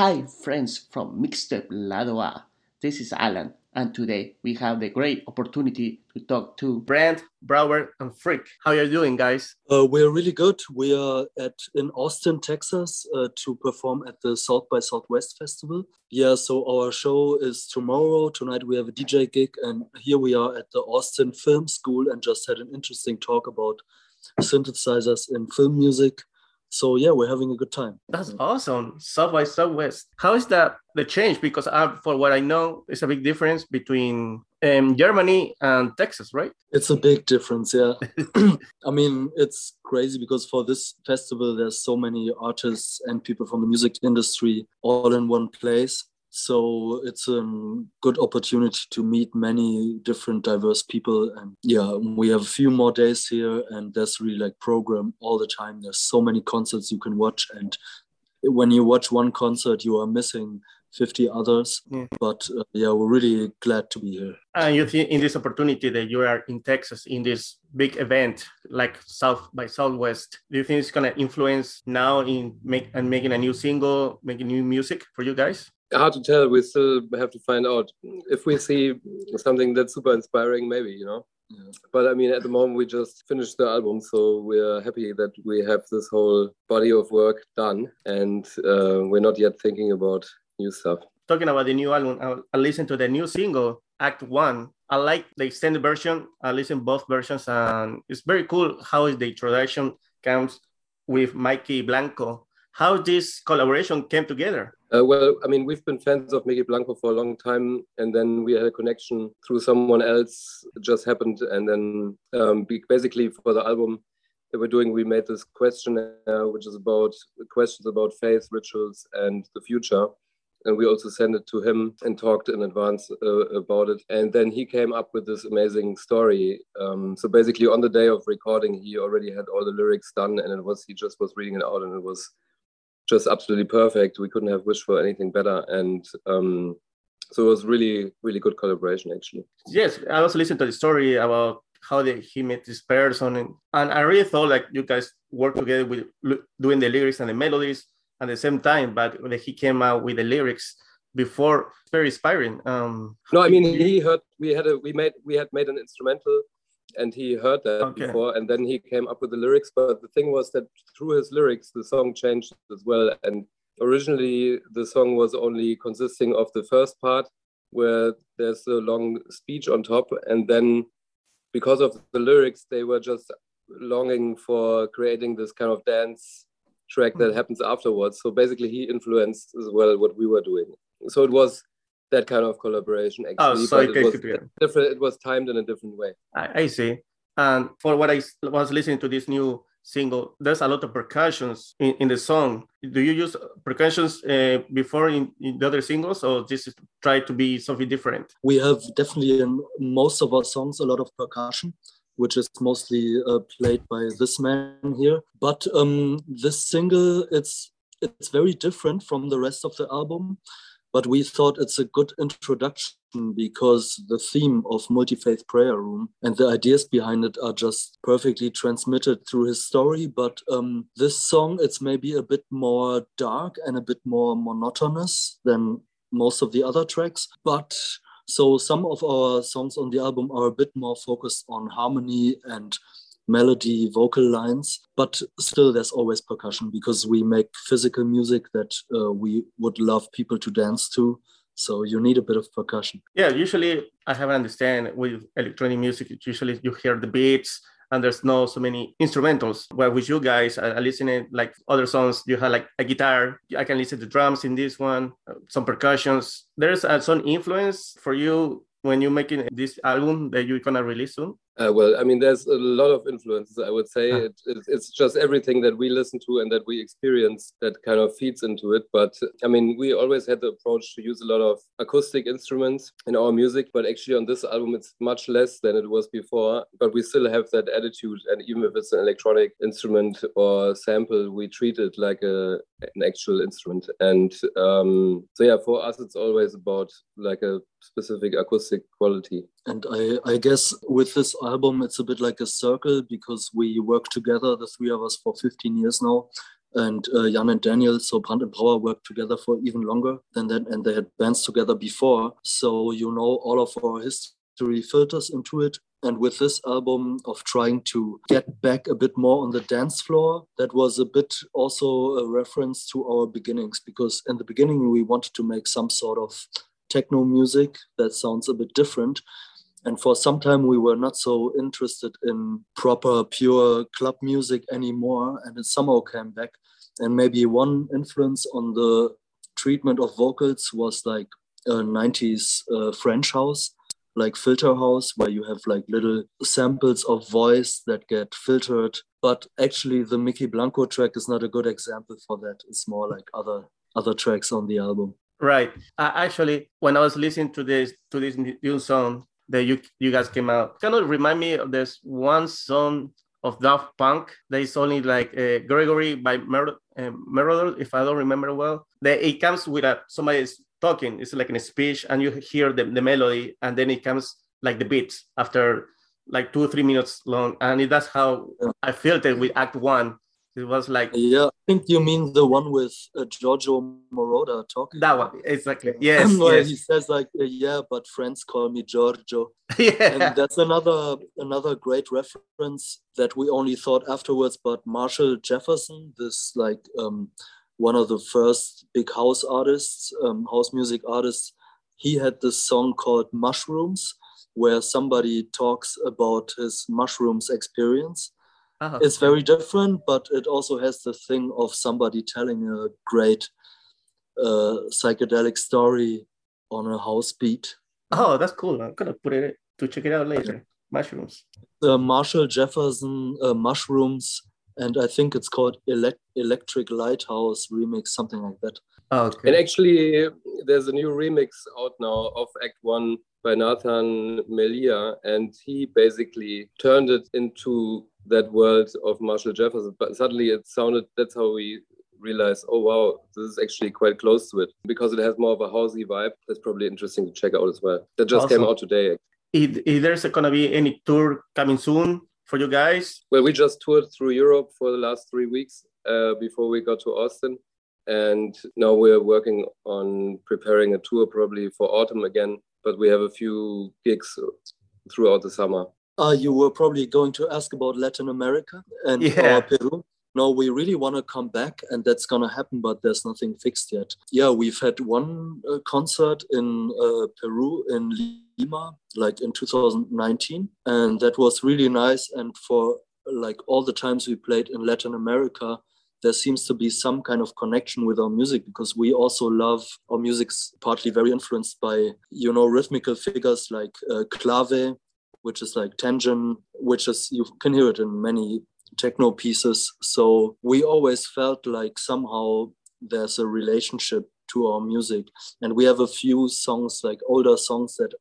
Hi, friends from Mixtape Lado A. This is Alan, and today we have the great opportunity to talk to Brandt, Brauer, and Frick. How are you doing, guys? Uh, we're really good. We are at in Austin, Texas, uh, to perform at the South by Southwest Festival. Yeah, so our show is tomorrow. Tonight we have a DJ gig, and here we are at the Austin Film School, and just had an interesting talk about synthesizers in film music so yeah we're having a good time. That's awesome. South by southwest. How is that the change? Because I, for what i know it's a big difference between um, germany and texas right? It's a big difference yeah. I mean it's crazy because for this festival there's so many artists and people from the music industry all in one place so it's a good opportunity to meet many different diverse people. And yeah we have a few more days here and there's really like program all the time. There's so many concerts you can watch and when you watch one concert you are missing 50 others. Yeah. but uh, yeah we're really glad to be here. And you think in this opportunity that you are in texas in this big event like south by southwest do you think it's going to influence now in make and making a new single making new music for you guys hard to tell. We still have to find out if we see something that's super inspiring. Maybe you know. Yeah. But I mean, at the moment, we just finished the album, so we're happy that we have this whole body of work done, and uh, we're not yet thinking about new stuff. Talking about the new album, I, listened to the new single, Act One. I like the extended version. I listened both versions, and it's very cool how the introduction comes with Mykki Blanco how this collaboration came together. Uh, well, I mean, we've been fans of Miguel Blanco for a long time, and then we had a connection through someone else. It just happened, and then um, basically for the album that we're doing, we made this questionnaire, which is about questions about faith, rituals, and the future. And we also sent it to him and talked in advance uh, about it. And then he came up with this amazing story. Um, so basically, on the day of recording, he already had all the lyrics done, and it was he just was reading it out, and it was just absolutely perfect. We couldn't have wished for anything better. And um, so it was really, really good collaboration, actually. Yes, I also listened to the story about how they, he met this person. And, and I really thought like you guys worked together with doing the lyrics and the melodies at the same time, but he came out with the lyrics before, very inspiring. Um, no, I mean, he heard, we had a, we made, we had made an instrumental and he heard that okay. before and then he came up with the lyrics. But the thing was that through his lyrics the song changed as well. And originally the song was only consisting of the first part where there's a long speech on top. And then because of the lyrics they were just longing for creating this kind of dance track that hmm. happens afterwards. So basically he influenced as well what we were doing. So it was that kind of collaboration oh, actually. Oh, so it, it, was different, it was timed in a different way. I, I, see. And for what I was listening to this new single, there's a lot of percussions in, in the song. Do you use percussions uh, before in, in, the other singles, or this is try to be something different? We have definitely in most of our songs a lot of percussion which is mostly uh, played by this man here. But um, this single, it's it's very different from the rest of the album but we thought it's a good introduction because the theme of multi-faith prayer room and the ideas behind it are just perfectly transmitted through his story. But um, this song it's maybe a bit more dark and a bit more monotonous than most of the other tracks. But so some of our songs on the album are a bit more focused on harmony and melody, vocal lines, but still there's always percussion because we make physical music that uh, we would love people to dance to. So you need a bit of percussion. Yeah, usually I have an understand with electronic music. Usually you hear the beats and there's no so many instrumentals. Where with you guys, I, listening like other songs, you have like a guitar. I can listen to drums in this one, uh, some percussions. There's uh, some influence for you when you're making this album that you're gonna release soon? Uh, well, I mean, there's a lot of influences. I would say it, it, it's just everything that we listen to and that we experience that kind of feeds into it. But I mean, we always had the approach to use a lot of acoustic instruments in our music. But actually, on this album, it's much less than it was before. But we still have that attitude, and even if it's an electronic instrument or sample, we treat it like a an actual instrument. And um, so, yeah, for us, it's always about like a specific acoustic quality. And I, I guess with this album, it's a bit like a circle because we work together, the three of us, for 15 years now. and uh, Jan and Daniel, so Brandt and Brauer worked together for even longer than that, and they had bands together before. So you know all of our history filters into it. And with this album of trying to get back a bit more on the dance floor, that was a bit also a reference to our beginnings, because in the beginning we wanted to make some sort of techno music that sounds a bit different. And for some time, we were not so interested in proper, pure club music anymore. And it somehow came back. And maybe one influence on the treatment of vocals was like a 90s uh, French house, like Filter House, where you have like little samples of voice that get filtered. But actually, the Mykki Blanco track is not a good example for that. It's more like other other tracks on the album. Right. Uh, actually, when I was listening to this to this new song, that you you guys came out. Kind of remind me of this one song of Daft Punk that is only like uh, Gregory by Mer- uh, if I don't remember well. That it comes with a somebody is talking. It's like in a speech, and you hear the, the melody, and then it comes like the beats after like two or three minutes long, and that's how I felt it with Act One. It was like yeah, I think you mean the one with uh, Giorgio Moroder talking. That one exactly. Yes, Where yes. he says like uh, yeah, but friends call me Giorgio. yeah, and that's another another great reference that we only thought afterwards. But Marshall Jefferson, this like um, one of the first big house artists, um, house music artists, he had this song called Mushrooms, where somebody talks about his mushrooms experience Oh, it's very different, but it also has the thing of somebody telling a great uh, psychedelic story on a house beat. oh, that's cool. I'm gonna put it to check it out later. Mushrooms. The Marshall Jefferson uh, Mushrooms, and I think it's called Elect- Electric Lighthouse remix, something like that. Oh, And actually, there's a new remix out now of Act One by Nathan Melia, and he basically turned it into that world of Marshall Jefferson. But suddenly it sounded, that's how we realized, oh wow, this is actually quite close to it because it has more of a housey vibe. That's probably interesting to check out as well. That just came out today. If, if there's gonna be any tour coming soon for you guys, Well, we just toured through Europe for the last three weeks uh, before we got to Austin. And now we're working on preparing a tour probably for autumn again. But we have a few gigs throughout the summer. Uh, you were probably going to ask about Latin America and Yeah. uh, Peru. No, we really want to come back, and that's going to happen, but there's nothing fixed yet. Yeah, we've had one uh, concert in uh, Peru, in Lima, like in 2019, and that was really nice. And for like all the times we played in Latin America, there seems to be some kind of connection with our music because we also love our music's partly very influenced by you know rhythmical figures like uh, clave which is like tangent which is you can hear it in many techno pieces so we always felt like somehow there's a relationship to our music and we have a few songs like older songs that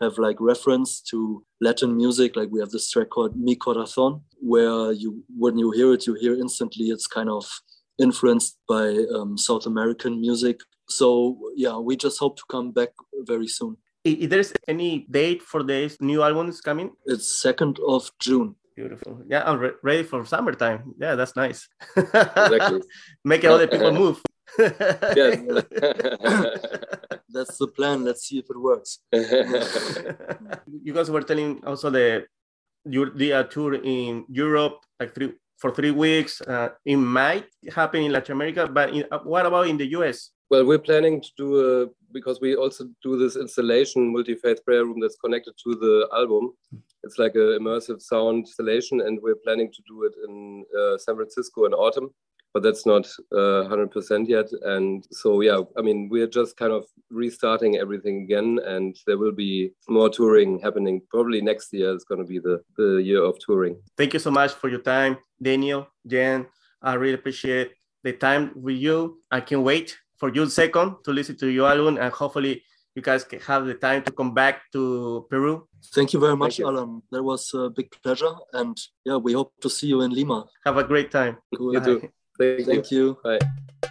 have like reference to Latin music. Like we have this track called Mi Corazón, where you when you hear it, you hear instantly it's kind of influenced by um, South American music. So yeah, we just hope to come back very soon. If there's any date for this new album is coming, It's second of June. beautiful. Yeah, I'm re- ready for summertime. Yeah, that's nice. Exactly. Making other people move. yes. That's the plan. Let's see if it works. you guys were telling also the your the a tour in Europe like three for three weeks. Uh, it might happen in Latin America, but in, uh, what about in the US? Well, we're planning to do a because we also do this installation multi-faith prayer room that's connected to the album. It's like an immersive sound installation, and we're planning to do it in uh, San Francisco in autumn. But that's not uh, 100% yet. And so, yeah, I mean, we're just kind of restarting everything again, and there will be more touring happening. Probably next year is going to be the, the year of touring. Thank you so much for your time, Daniel, Jan. I really appreciate the time with you. I can't wait for June 2nd to listen to your album, and hopefully, you guys can have the time to come back to Peru. Thank you very much, you. Alan. That was a big pleasure. And yeah, we hope to see you in Lima. Have a great time. Cool. You too. Thank you. Thank you. Bye.